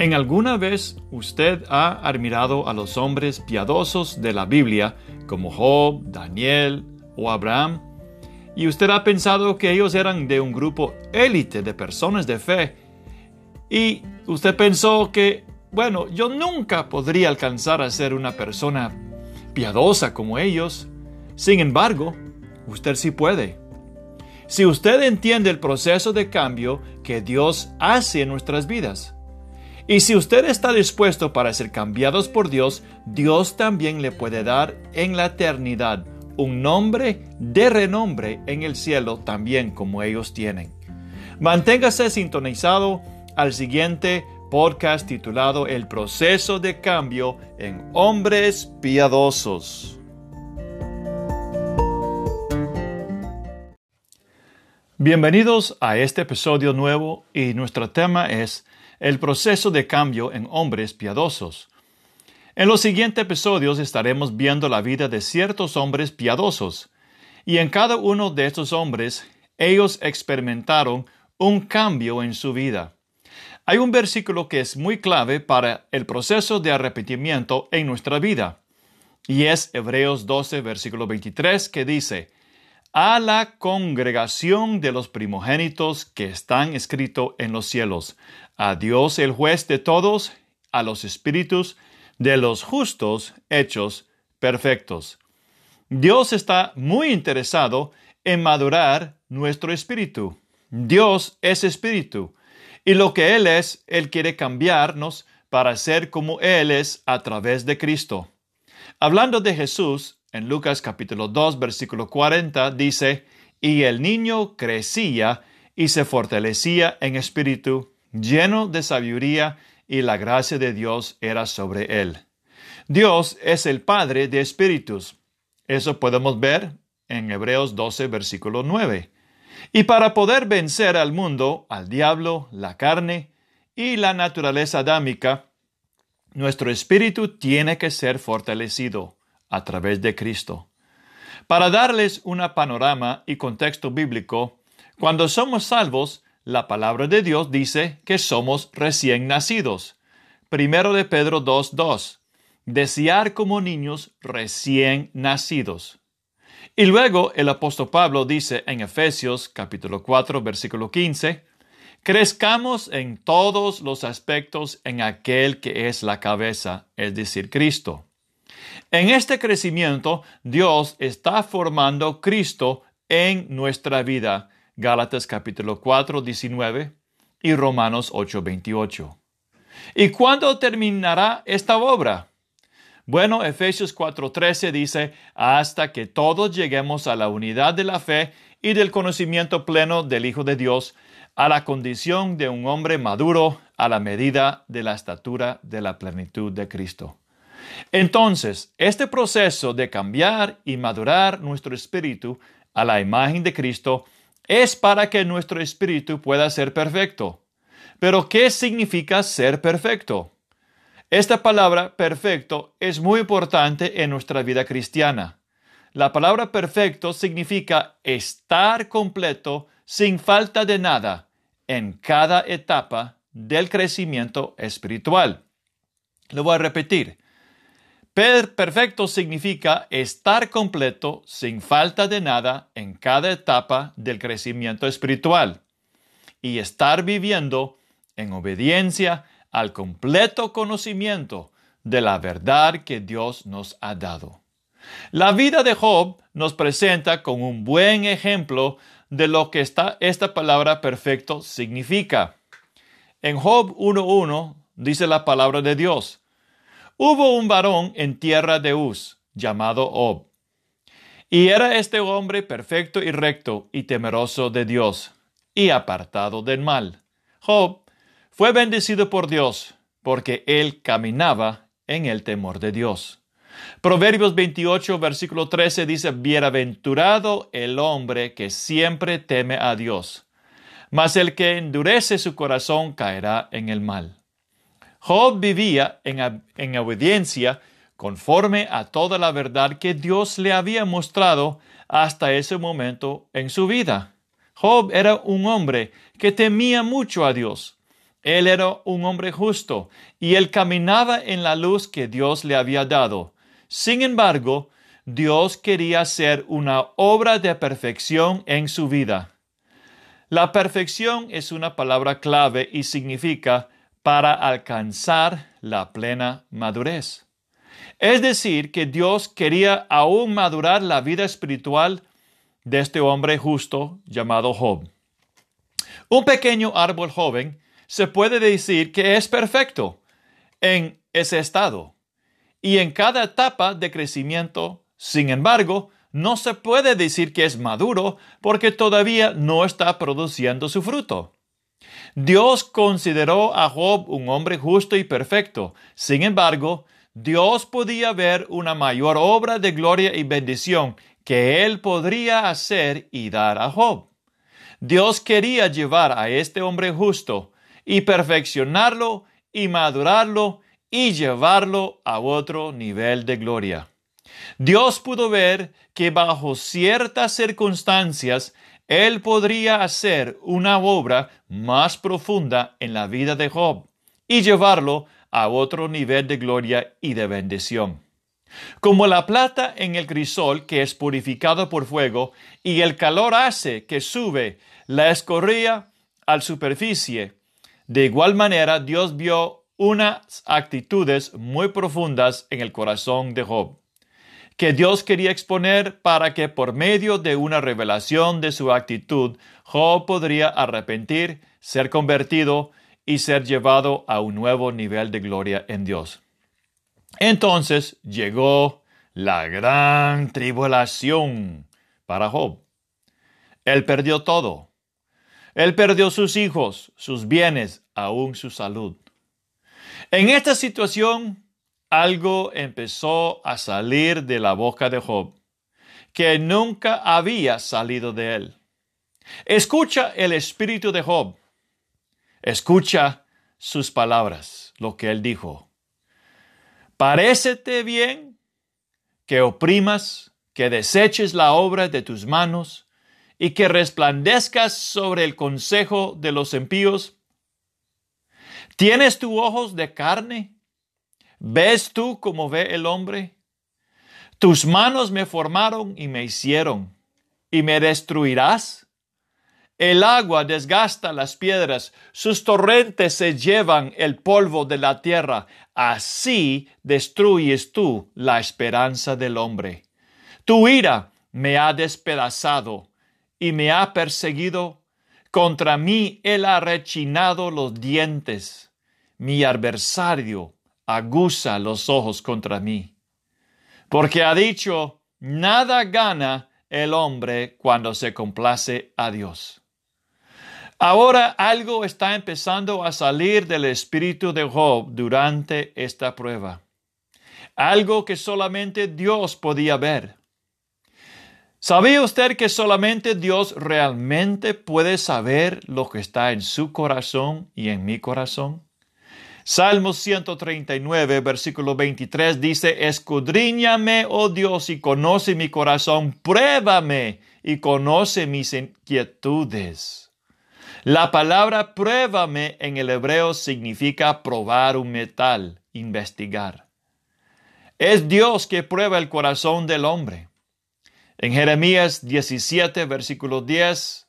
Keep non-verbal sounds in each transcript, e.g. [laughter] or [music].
¿En alguna vez usted ha admirado a los hombres piadosos de la Biblia como Job, Daniel o Abraham? Y usted ha pensado que ellos eran de un grupo élite de personas de fe. Y usted pensó que, bueno, yo nunca podría alcanzar a ser una persona piadosa como ellos. Sin embargo, usted sí puede. Si usted entiende el proceso de cambio que Dios hace en nuestras vidas, y si usted está dispuesto para ser cambiados por Dios, Dios también le puede dar en la eternidad un nombre de renombre en el cielo también como ellos tienen. Manténgase sintonizado al siguiente podcast titulado El proceso de cambio en hombres piadosos. Bienvenidos a este episodio nuevo y nuestro tema es el proceso de cambio en hombres piadosos. En los siguientes episodios estaremos viendo la vida de ciertos hombres piadosos, y en cada uno de estos hombres ellos experimentaron un cambio en su vida. Hay un versículo que es muy clave para el proceso de arrepentimiento en nuestra vida, y es Hebreos 12, versículo 23, que dice, a la congregación de los primogénitos que están escritos en los cielos, a Dios el juez de todos, a los espíritus de los justos hechos perfectos. Dios está muy interesado en madurar nuestro espíritu. Dios es espíritu, y lo que Él es, Él quiere cambiarnos para ser como Él es a través de Cristo. Hablando de Jesús, en Lucas capítulo 2, versículo 40, dice, y el niño crecía y se fortalecía en espíritu lleno de sabiduría y la gracia de Dios era sobre él. Dios es el Padre de espíritus. Eso podemos ver en Hebreos 12, versículo 9. Y para poder vencer al mundo, al diablo, la carne y la naturaleza adámica, nuestro espíritu tiene que ser fortalecido a través de Cristo. Para darles un panorama y contexto bíblico, cuando somos salvos, la palabra de Dios dice que somos recién nacidos. Primero de Pedro 2.2. Desear como niños recién nacidos. Y luego el apóstol Pablo dice en Efesios capítulo 4 versículo 15, crezcamos en todos los aspectos en aquel que es la cabeza, es decir, Cristo. En este crecimiento, Dios está formando Cristo en nuestra vida Gálatas capítulo 4, 19 y Romanos 8, 28. ¿Y cuándo terminará esta obra? Bueno, Efesios 4:13 dice, hasta que todos lleguemos a la unidad de la fe y del conocimiento pleno del Hijo de Dios, a la condición de un hombre maduro a la medida de la estatura de la plenitud de Cristo. Entonces, este proceso de cambiar y madurar nuestro espíritu a la imagen de Cristo es para que nuestro espíritu pueda ser perfecto. Pero, ¿qué significa ser perfecto? Esta palabra perfecto es muy importante en nuestra vida cristiana. La palabra perfecto significa estar completo sin falta de nada en cada etapa del crecimiento espiritual. Lo voy a repetir. Perfecto significa estar completo sin falta de nada en cada etapa del crecimiento espiritual y estar viviendo en obediencia al completo conocimiento de la verdad que Dios nos ha dado. La vida de Job nos presenta como un buen ejemplo de lo que esta palabra perfecto significa. En Job 1.1 dice la palabra de Dios, Hubo un varón en tierra de Uz, llamado Ob. Y era este hombre perfecto y recto y temeroso de Dios, y apartado del mal. Job fue bendecido por Dios, porque él caminaba en el temor de Dios. Proverbios 28, versículo 13 dice, Bienaventurado el hombre que siempre teme a Dios, mas el que endurece su corazón caerá en el mal. Job vivía en, obediencia conforme a toda la verdad que Dios le había mostrado hasta ese momento en su vida. Job era un hombre que temía mucho a Dios Él era un hombre justo y él caminaba en la luz que Dios le había dado. Sin embargo, Dios quería hacer una obra de perfección en su vida. La perfección es una palabra clave y significa para alcanzar la plena madurez. Es decir, que Dios quería aún madurar la vida espiritual de este hombre justo llamado Job. Un pequeño árbol joven se puede decir que es perfecto en ese estado y en cada etapa de crecimiento. Sin embargo, no se puede decir que es maduro porque todavía no está produciendo su fruto. Dios consideró a Job un hombre justo y perfecto. Sin embargo, Dios podía ver una mayor obra de gloria y bendición que él podría hacer y dar a Job. Dios quería llevar a este hombre justo y perfeccionarlo y madurarlo y llevarlo a otro nivel de gloria. Dios pudo ver que bajo ciertas circunstancias él podría hacer una obra más profunda en la vida de Job y llevarlo a otro nivel de gloria y de bendición. Como la plata en el crisol que es purificado por fuego y el calor hace que sube la escorría a la superficie, de igual manera Dios vio unas actitudes muy profundas en el corazón de Job, que Dios quería exponer para que por medio de una revelación de su actitud, Job podría arrepentir, ser convertido y ser llevado a un nuevo nivel de gloria en Dios. Entonces llegó la gran tribulación para Job. Él perdió todo. Él perdió sus hijos, sus bienes, aún su salud. En esta situación, algo empezó a salir de la boca de Job, que nunca había salido de él. Escucha el espíritu de Job. Escucha sus palabras, lo que él dijo. ¿Parécete bien que oprimas, que deseches la obra de tus manos y que resplandezcas sobre el consejo de los impíos? ¿Tienes tus ojos de carne? ¿Ves tú como ve el hombre? Tus manos me formaron y me hicieron, y me destruirás. El agua desgasta las piedras, sus torrentes se llevan el polvo de la tierra. Así destruyes tú la esperanza del hombre. Tu ira me ha despedazado y me ha perseguido. Contra mí él ha rechinado los dientes. Mi adversario aguza los ojos contra mí. Porque ha dicho, nada gana el hombre cuando se complace a Dios. Ahora algo está empezando a salir del espíritu de Job durante esta prueba. Algo que solamente Dios podía ver. ¿Sabía usted que solamente Dios realmente puede saber lo que está en su corazón y en mi corazón? Salmo 139, versículo 23 dice, Escudriñame, oh Dios, y conoce mi corazón, pruébame y conoce mis inquietudes. La palabra pruébame en el hebreo significa probar un metal, investigar. Es Dios que prueba el corazón del hombre. En Jeremías 17, versículo 10,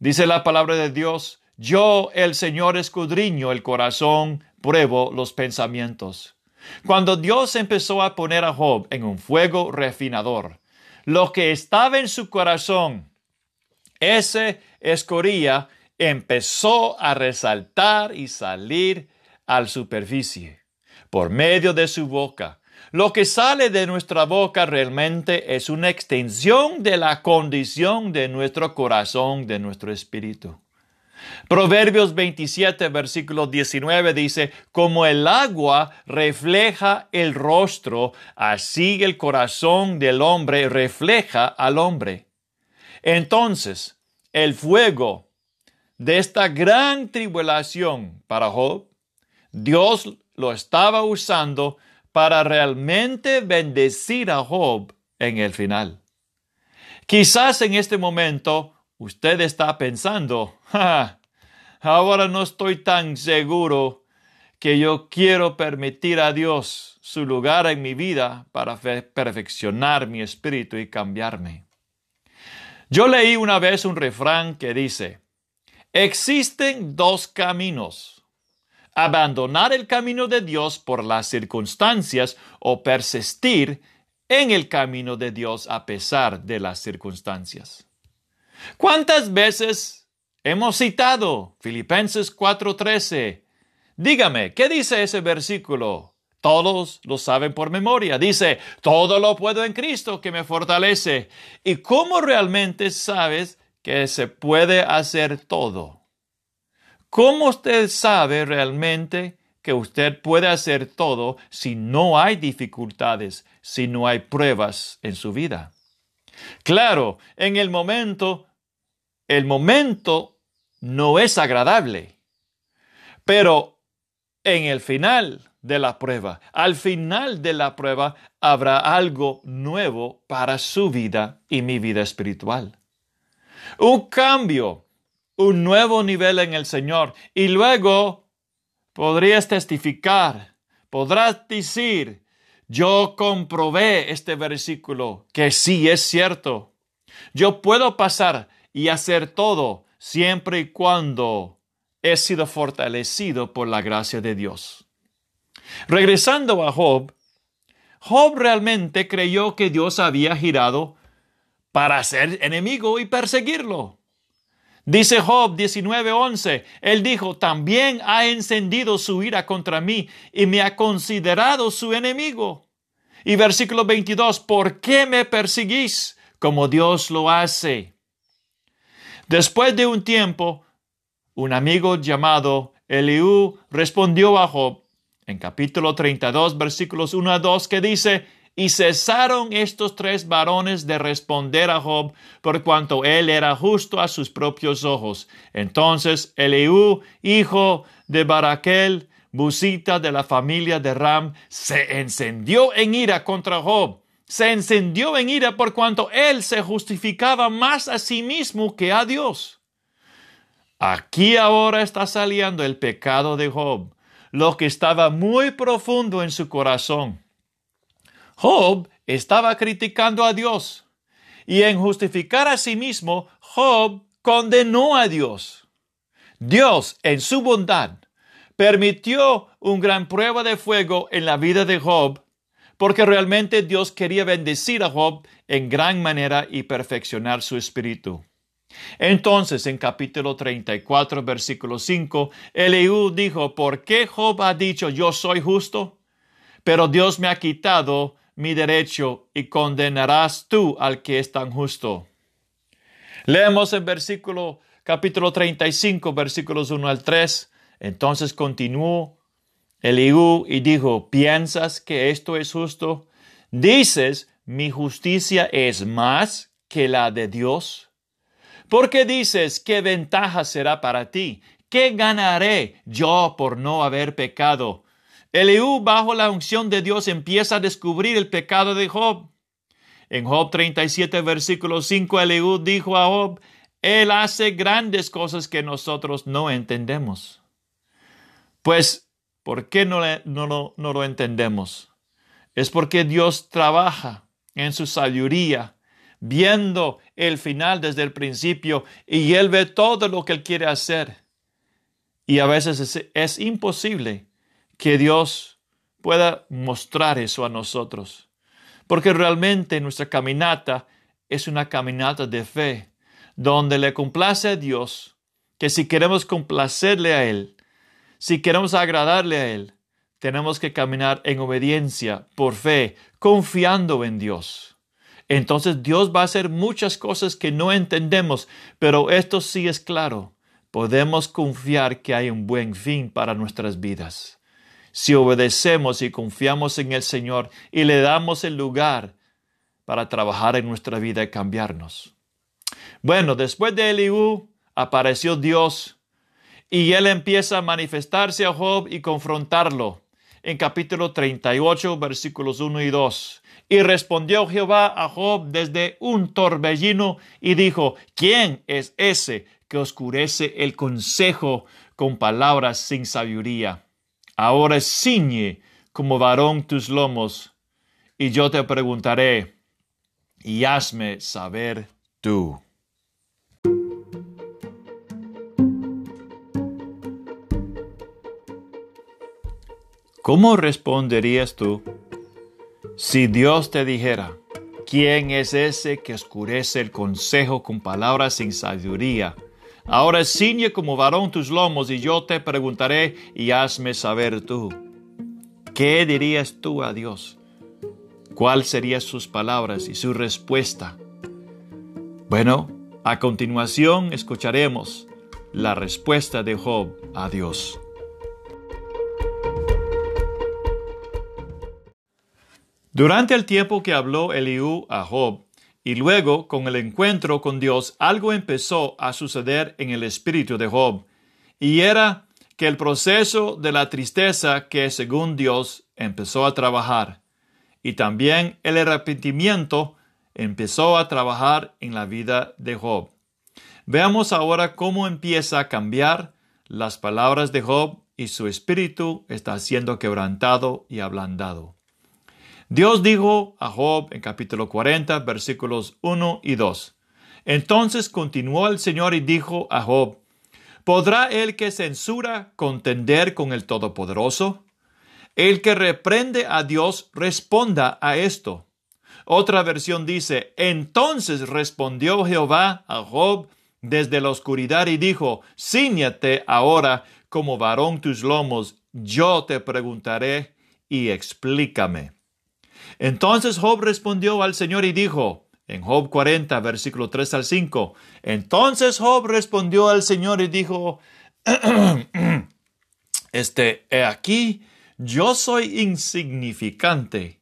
dice la palabra de Dios, yo el Señor escudriño el corazón, pruebo los pensamientos. Cuando Dios empezó a poner a Job en un fuego refinador, lo que estaba en su corazón, ese escoría empezó a resaltar y salir a la superficie por medio de su boca. Lo que sale de nuestra boca realmente es una extensión de la condición de nuestro corazón, de nuestro espíritu. Proverbios 27, versículo 19 dice, como el agua refleja el rostro, así el corazón del hombre refleja al hombre. Entonces, el fuego de esta gran tribulación para Job, Dios lo estaba usando para realmente bendecir a Job en el final. Quizás en este momento usted está pensando, ahora no estoy tan seguro que yo quiero permitir a Dios su lugar en mi vida para perfeccionar mi espíritu y cambiarme. Yo leí una vez un refrán que dice, existen dos caminos, abandonar el camino de Dios por las circunstancias o persistir en el camino de Dios a pesar de las circunstancias. ¿Cuántas veces hemos citado Filipenses 4:13? Dígame, ¿qué dice ese versículo? Todos lo saben por memoria. Dice, todo lo puedo en Cristo que me fortalece. ¿Y cómo realmente sabes que se puede hacer todo? ¿Cómo usted sabe realmente que usted puede hacer todo si no hay dificultades, si no hay pruebas en su vida? Claro, en el momento, el momento no es agradable, pero en el final de la prueba, al final de la prueba habrá algo nuevo para su vida y mi vida espiritual. Un cambio, un nuevo nivel en el Señor y luego podrías testificar, podrás decir, yo comprobé este versículo que sí es cierto. Yo puedo pasar y hacer todo siempre y cuando he sido fortalecido por la gracia de Dios. Regresando a Job, Job realmente creyó que Dios había girado para ser enemigo y perseguirlo. Dice Job 19:11, él dijo, también ha encendido su ira contra mí y me ha considerado su enemigo. Y versículo 22, ¿por qué me perseguís como Dios lo hace? Después de un tiempo, un amigo llamado Eliú respondió a Job en capítulo 32 versículos 1 a 2 que dice, y cesaron estos tres varones de responder a Job por cuanto él era justo a sus propios ojos. Entonces Eliú, hijo de Baraquel, busita de la familia de Ram, se encendió en ira contra Job. Se encendió en ira por cuanto él se justificaba más a sí mismo que a Dios. Aquí ahora está saliendo el pecado de Job, lo que estaba muy profundo en su corazón. Job estaba criticando a Dios y en justificar a sí mismo, Job condenó a Dios. Dios, en su bondad, permitió una gran prueba de fuego en la vida de Job, porque realmente Dios quería bendecir a Job en gran manera y perfeccionar su espíritu. Entonces, en capítulo 34, versículo 5, Eliú dijo, ¿por qué Job ha dicho, yo soy justo? Pero Dios me ha quitado mi derecho y condenarás tú al que es tan justo. Leemos en versículo capítulo 35, versículos 1 al 3. Entonces continuó Eliú y dijo, ¿piensas que esto es justo? Dices, mi justicia es más que la de Dios. ¿Por qué dices, ¿qué ventaja será para ti? ¿Qué ganaré yo por no haber pecado? Eliú, bajo la unción de Dios, empieza a descubrir el pecado de Job. En Job 37, versículo 5, Eliú dijo a Job, Él hace grandes cosas que nosotros no entendemos. Pues, ¿por qué no, lo entendemos? Es porque Dios trabaja en su sabiduría viendo el final desde el principio y Él ve todo lo que Él quiere hacer. Y a veces es, imposible que Dios pueda mostrar eso a nosotros, porque realmente nuestra caminata es una caminata de fe, donde le complace a Dios, que si queremos complacerle a Él, si queremos agradarle a Él, tenemos que caminar en obediencia, por fe, confiando en Dios entonces Dios va a hacer muchas cosas que no entendemos, pero esto sí es claro. Podemos confiar que hay un buen fin para nuestras vidas. Si obedecemos y confiamos en el Señor y le damos el lugar para trabajar en nuestra vida y cambiarnos. Bueno, después de Eliú apareció Dios y él empieza a manifestarse a Job y confrontarlo en capítulo 38, versículos 1 y 2. Y respondió Jehová a Job desde un torbellino y dijo, ¿quién es ese que oscurece el consejo con palabras sin sabiduría. Ahora ciñe como varón tus lomos, y yo te preguntaré, y hazme saber tú. ¿Cómo responderías tú si Dios te dijera, ¿quién es ese que oscurece el consejo con palabras sin sabiduría? Ahora ciñe como varón tus lomos y yo te preguntaré y hazme saber tú. ¿Qué dirías tú a Dios? ¿Cuáles serían sus palabras y su respuesta? Bueno, a continuación escucharemos la respuesta de Job a Dios. Durante el tiempo que habló Eliú a Job, y luego con el encuentro con Dios, algo empezó a suceder en el espíritu de Job, y era que el proceso de la tristeza que según Dios empezó a trabajar, y también el arrepentimiento empezó a trabajar en la vida de Job. Veamos ahora cómo empieza a cambiar las palabras de Job y su espíritu está siendo quebrantado y ablandado. Dios dijo a Job en capítulo 40, versículos 1 y 2. Entonces continuó el Señor y dijo a Job, ¿podrá el que censura contender con el Todopoderoso? El que reprende a Dios responda a esto. Otra versión dice, entonces respondió Jehová a Job desde la oscuridad y dijo, Cíñate ahora como varón tus lomos, yo te preguntaré y explícame. Entonces Job respondió al Señor y dijo, en Job 40, versículo 3 al 5, entonces Job respondió al Señor y dijo, [clears throat] este, he aquí, yo soy insignificante.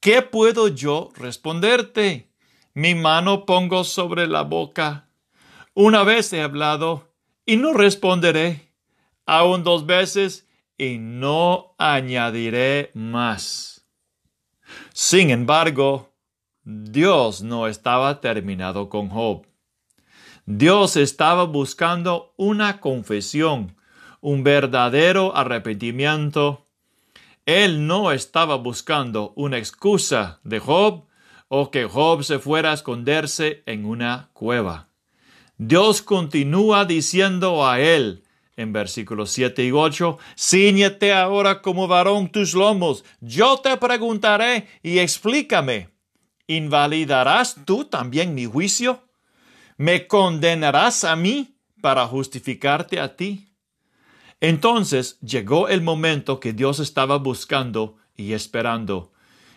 ¿Qué puedo yo responderte? Mi mano pongo sobre la boca. Una vez he hablado y no responderé. Aún dos veces y no añadiré más. Sin embargo, Dios no estaba terminado con Job. Dios estaba buscando una confesión, un verdadero arrepentimiento. Él no estaba buscando una excusa de Job o que Job se fuera a esconderse en una cueva. Dios continúa diciendo a él, en versículos 7 y 8, Cíñete ahora como varón tus lomos, yo te preguntaré y explícame. ¿Invalidarás tú también mi juicio? ¿Me condenarás a mí para justificarte a ti? Entonces llegó el momento que Dios estaba buscando y esperando,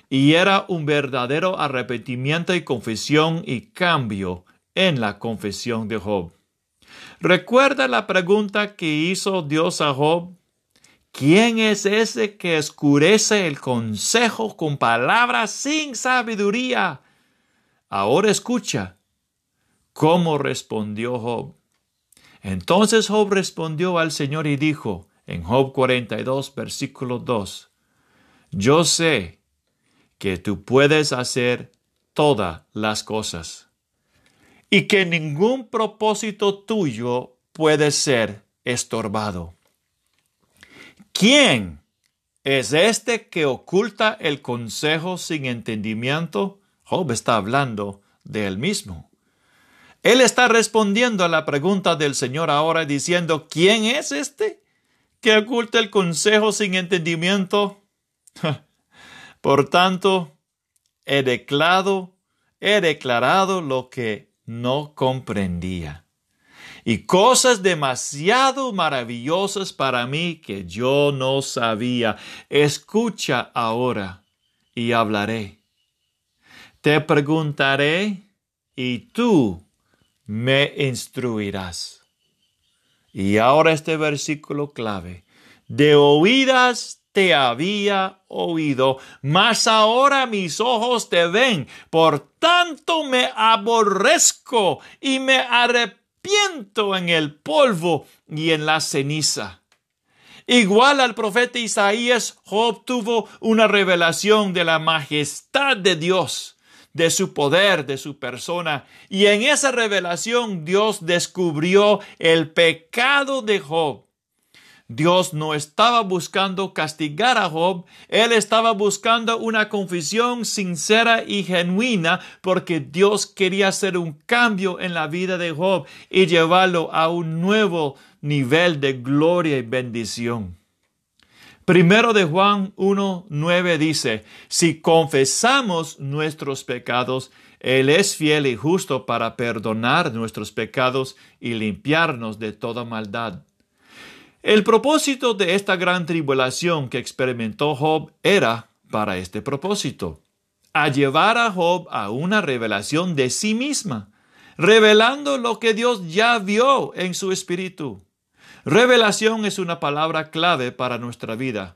y era un verdadero arrepentimiento y confesión y cambio en la confesión de Job. ¿Recuerda la pregunta que hizo Dios a Job? ¿Quién es ese que escurece el consejo con palabras sin sabiduría? Ahora escucha cómo respondió Job. Entonces Job respondió al Señor y dijo en Job 42, versículo 2, Yo sé que tú puedes hacer todas las cosas y que ningún propósito tuyo puede ser estorbado. ¿Quién es este que oculta el consejo sin entendimiento? Job está hablando de él mismo. Él está respondiendo a la pregunta del Señor ahora diciendo, ¿quién es este que oculta el consejo sin entendimiento? [laughs] Por tanto, he declarado, he declarado lo que no comprendía. Y cosas demasiado maravillosas para mí que yo no sabía. Escucha ahora y hablaré. Te preguntaré y tú me instruirás. Y ahora este versículo clave. De oídas te había oído, mas ahora mis ojos te ven. Por tanto me aborrezco y me arrepiento en el polvo y en la ceniza. Igual al profeta Isaías, Job tuvo una revelación de la majestad de Dios, de su poder, de su persona. Y en esa revelación Dios descubrió el pecado de Job. Dios no estaba buscando castigar a Job, él estaba buscando una confesión sincera y genuina porque Dios quería hacer un cambio en la vida de Job y llevarlo a un nuevo nivel de gloria y bendición. Primero de Juan 1.9 dice, si confesamos nuestros pecados, Él es fiel y justo para perdonar nuestros pecados y limpiarnos de toda maldad. El propósito de esta gran tribulación que experimentó Job era para este propósito, a llevar a Job a una revelación de sí misma, revelando lo que Dios ya vio en su espíritu. Revelación es una palabra clave para nuestra vida.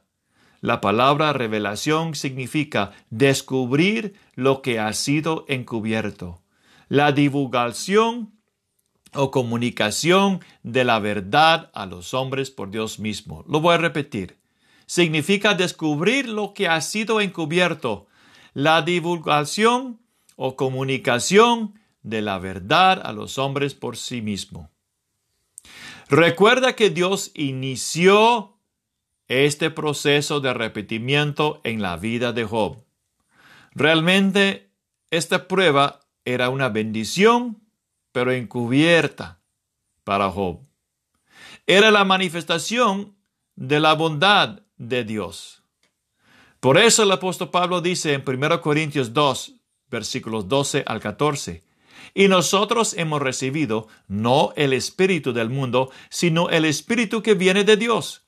La palabra revelación significa descubrir lo que ha sido encubierto. La divulgación o comunicación de la verdad a los hombres por Dios mismo. Lo voy a repetir. Significa descubrir lo que ha sido encubierto. La divulgación o comunicación de la verdad a los hombres por sí mismo. Recuerda que Dios inició este proceso de repetimiento en la vida de Job. Realmente esta prueba era una bendición, pero encubierta para Job. Era la manifestación de la bondad de Dios. Por eso el apóstol Pablo dice en 1 Corintios 2, versículos 12 al 14, y nosotros hemos recibido no el Espíritu del mundo, sino el Espíritu que viene de Dios,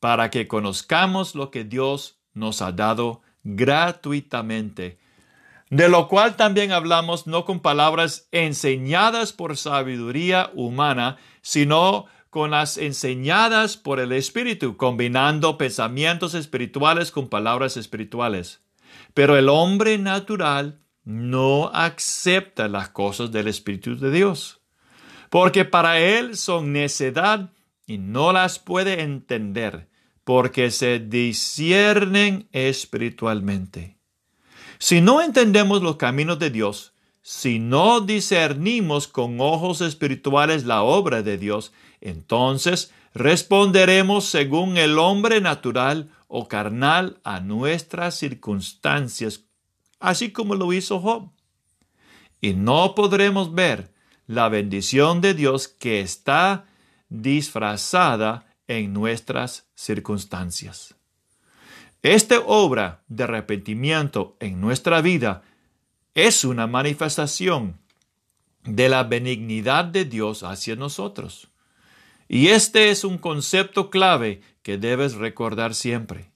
para que conozcamos lo que Dios nos ha dado gratuitamente. De lo cual también hablamos no con palabras enseñadas por sabiduría humana, sino con las enseñadas por el Espíritu, combinando pensamientos espirituales con palabras espirituales. Pero el hombre natural no acepta las cosas del Espíritu de Dios, porque para él son necedad y no las puede entender, porque se disciernen espiritualmente. Si no entendemos los caminos de Dios, si no discernimos con ojos espirituales la obra de Dios, entonces responderemos según el hombre natural o carnal a nuestras circunstancias así como lo hizo Job. Y no podremos ver la bendición de Dios que está disfrazada en nuestras circunstancias. Esta obra de arrepentimiento en nuestra vida es una manifestación de la benignidad de Dios hacia nosotros. Y este es un concepto clave que debes recordar siempre.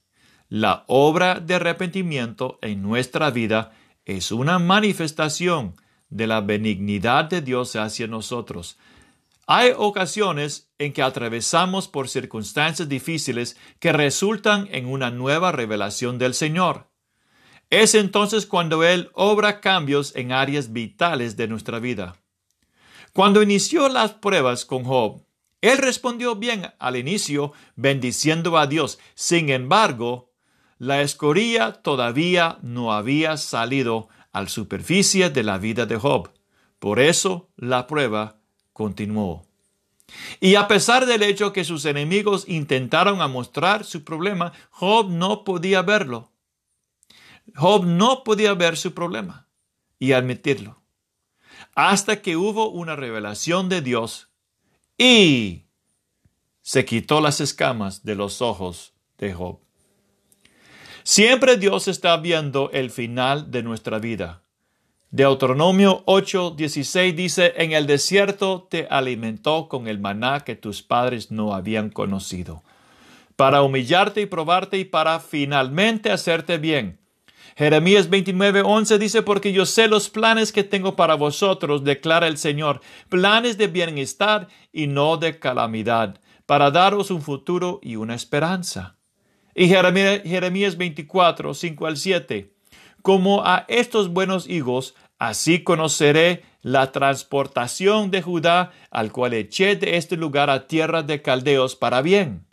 La obra de arrepentimiento en nuestra vida es una manifestación de la benignidad de Dios hacia nosotros. Hay ocasiones en que atravesamos por circunstancias difíciles que resultan en una nueva revelación del Señor. Es entonces cuando Él obra cambios en áreas vitales de nuestra vida. Cuando inició las pruebas con Job, Él respondió bien al inicio, bendiciendo a Dios. Sin embargo, la escoria todavía no había salido a la superficie de la vida de Job. Por eso la prueba continuó. Y a pesar del hecho que sus enemigos intentaron mostrar su problema, Job no podía verlo. Job no podía ver su problema y admitirlo. Hasta que hubo una revelación de Dios y se quitó las escamas de los ojos de Job. Siempre Dios está viendo el final de nuestra vida. Deuteronomio 8:16 dice, en el desierto te alimentó con el maná que tus padres no habían conocido, para humillarte y probarte y para finalmente hacerte bien. Jeremías 29:11 dice, porque yo sé los planes que tengo para vosotros, declara el Señor, planes de bienestar y no de calamidad, para daros un futuro y una esperanza. Y Jeremías 24, 5 al 7. Como a estos buenos higos, así conoceré la transportación de Judá, al cual eché de este lugar a tierra de caldeos para bien.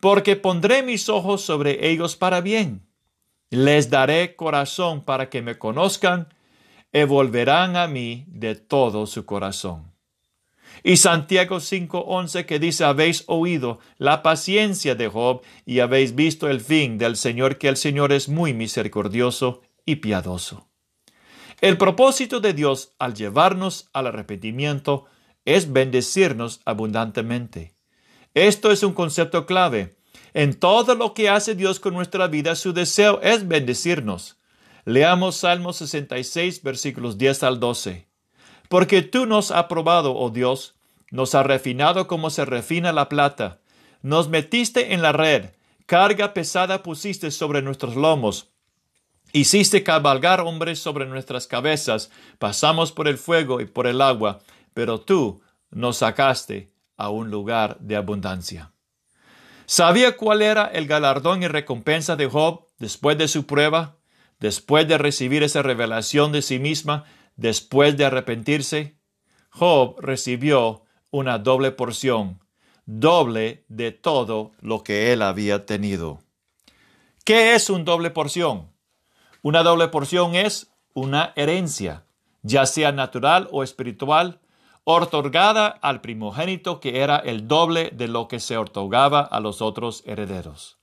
Porque pondré mis ojos sobre ellos para bien. Les daré corazón para que me conozcan, y volverán a mí de todo su corazón. Y Santiago 5:11 que dice, habéis oído la paciencia de Job y habéis visto el fin del Señor, que el Señor es muy misericordioso y piadoso. El propósito de Dios al llevarnos al arrepentimiento es bendecirnos abundantemente. Esto es un concepto clave. En todo lo que hace Dios con nuestra vida, su deseo es bendecirnos. Leamos Salmo 66, versículos 10 al 12. Porque tú nos has probado, oh Dios, nos has refinado como se refina la plata. Nos metiste en la red, carga pesada pusiste sobre nuestros lomos. Hiciste cabalgar hombres sobre nuestras cabezas, pasamos por el fuego y por el agua, pero tú nos sacaste a un lugar de abundancia. ¿Sabía cuál era el galardón y recompensa de Job después de su prueba, después de recibir esa revelación de sí misma, después de arrepentirse? Job recibió una doble porción, doble de todo lo que él había tenido. ¿Qué es un doble porción? Una doble porción es una herencia, ya sea natural o espiritual, otorgada al primogénito que era el doble de lo que se otorgaba a los otros herederos.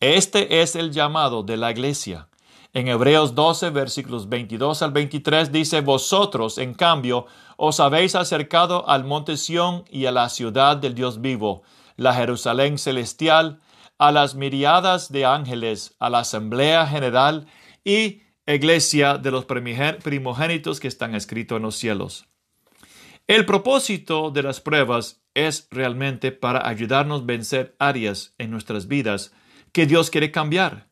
Este es el llamado de la iglesia. En Hebreos 12, versículos 22 al 23 dice, Vosotros, en cambio, os habéis acercado al monte Sión y a la ciudad del Dios vivo, la Jerusalén celestial, a las miriadas de ángeles, a la asamblea general y iglesia de los primogénitos que están escritos en los cielos. El propósito de las pruebas es realmente para ayudarnos a vencer áreas en nuestras vidas que Dios quiere cambiar,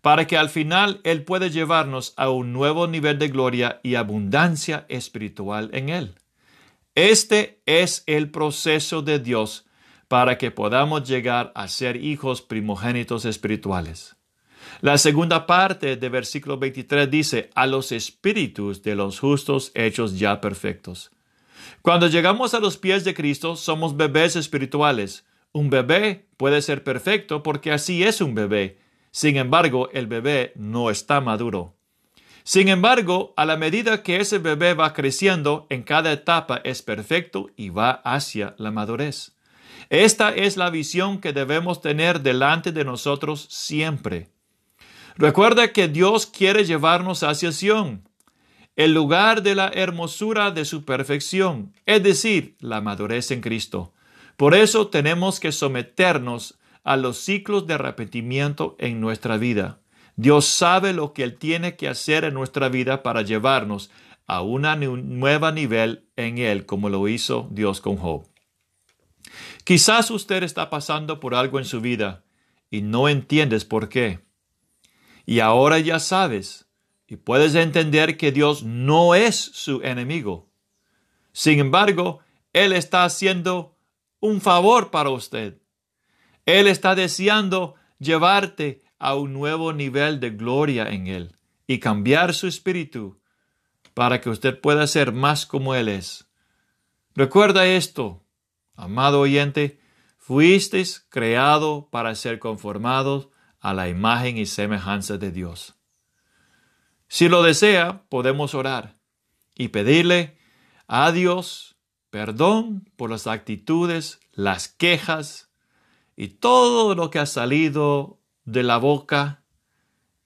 para que al final Él pueda llevarnos a un nuevo nivel de gloria y abundancia espiritual en Él. Este es el proceso de Dios para que podamos llegar a ser hijos primogénitos espirituales. La segunda parte de versículo 23 dice, a los espíritus de los justos hechos ya perfectos. Cuando llegamos a los pies de Cristo, somos bebés espirituales. Un bebé puede ser perfecto porque así es un bebé. Sin embargo, el bebé no está maduro. Sin embargo, a la medida que ese bebé va creciendo, en cada etapa es perfecto y va hacia la madurez. Esta es la visión que debemos tener delante de nosotros siempre. Recuerda que Dios quiere llevarnos hacia Sion el lugar de la hermosura de su perfección, es decir, la madurez en Cristo. Por eso tenemos que someternos a los ciclos de arrepentimiento en nuestra vida. Dios sabe lo que Él tiene que hacer en nuestra vida para llevarnos a un nuevo nivel en Él, como lo hizo Dios con Job. Quizás usted está pasando por algo en su vida y no entiendes por qué. Y ahora ya sabes y puedes entender que Dios no es su enemigo. Sin embargo, Él está haciendo un favor para usted. Él está deseando llevarte a un nuevo nivel de gloria en Él y cambiar su espíritu para que usted pueda ser más como Él es. Recuerda esto, amado oyente, fuisteis creado para ser conformados a la imagen y semejanza de Dios. Si lo desea, podemos orar y pedirle a Dios perdón por las actitudes, las quejas y todo lo que ha salido de la boca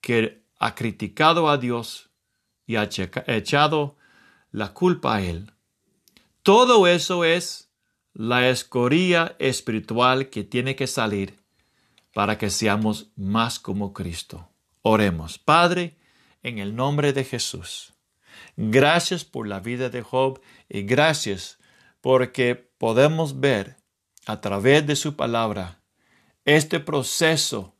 que ha criticado a Dios y ha echado la culpa a Él. Todo eso es la escoria espiritual que tiene que salir para que seamos más como Cristo. Oremos, Padre, en el nombre de Jesús. Gracias por la vida de Job y gracias porque podemos ver a través de su palabra este proceso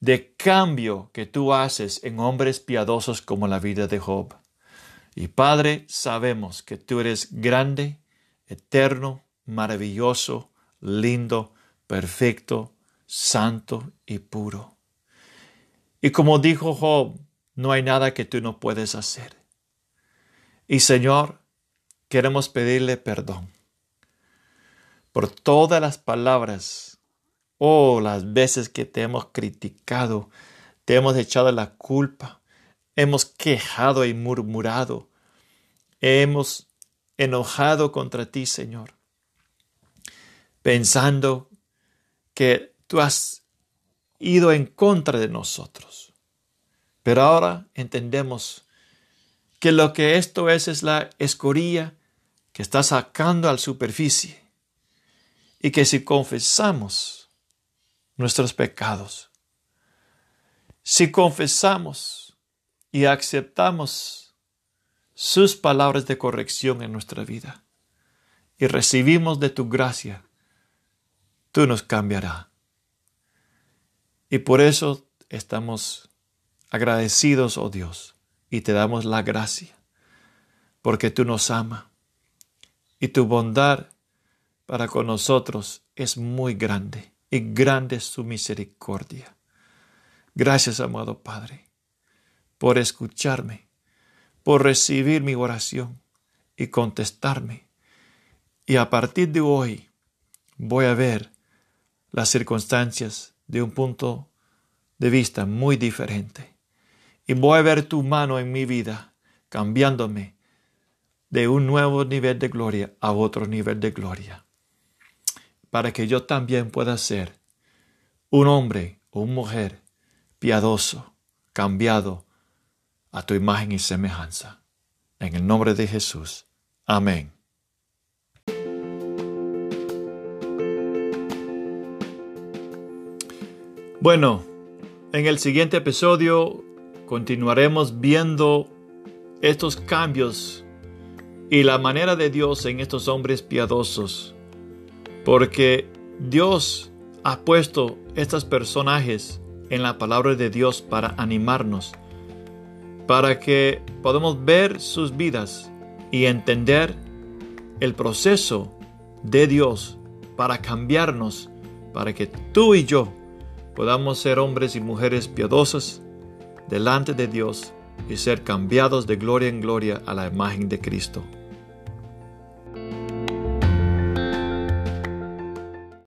de cambio que tú haces en hombres piadosos como la vida de Job. Y Padre, sabemos que tú eres grande, eterno, maravilloso, lindo, perfecto, santo y puro. Y como dijo Job, no hay nada que tú no puedes hacer. Y Señor, queremos pedirle perdón por todas las palabras, oh, las veces que te hemos criticado, te hemos echado la culpa, hemos quejado y murmurado, hemos enojado contra ti, Señor, pensando que tú has ido en contra de nosotros. Pero ahora entendemos que lo que esto es es la escoria que está sacando a la superficie y que si confesamos nuestros pecados, si confesamos y aceptamos sus palabras de corrección en nuestra vida y recibimos de tu gracia, tú nos cambiarás. Y por eso estamos agradecidos, oh Dios, y te damos la gracia, porque tú nos amas y tu bondad para con nosotros es muy grande y grande es su misericordia. Gracias, amado Padre, por escucharme, por recibir mi oración y contestarme. Y a partir de hoy voy a ver las circunstancias de un punto de vista muy diferente. Y voy a ver tu mano en mi vida, cambiándome de un nuevo nivel de gloria a otro nivel de gloria, para que yo también pueda ser un hombre o una mujer piadoso, cambiado a tu imagen y semejanza. En el nombre de Jesús. Amén. Bueno, en el siguiente episodio continuaremos viendo estos cambios y la manera de Dios en estos hombres piadosos, porque Dios ha puesto estos personajes en la palabra de Dios para animarnos, para que podamos ver sus vidas y entender el proceso de Dios para cambiarnos, para que tú y yo podamos ser hombres y mujeres piadosos delante de Dios y ser cambiados de gloria en gloria a la imagen de Cristo.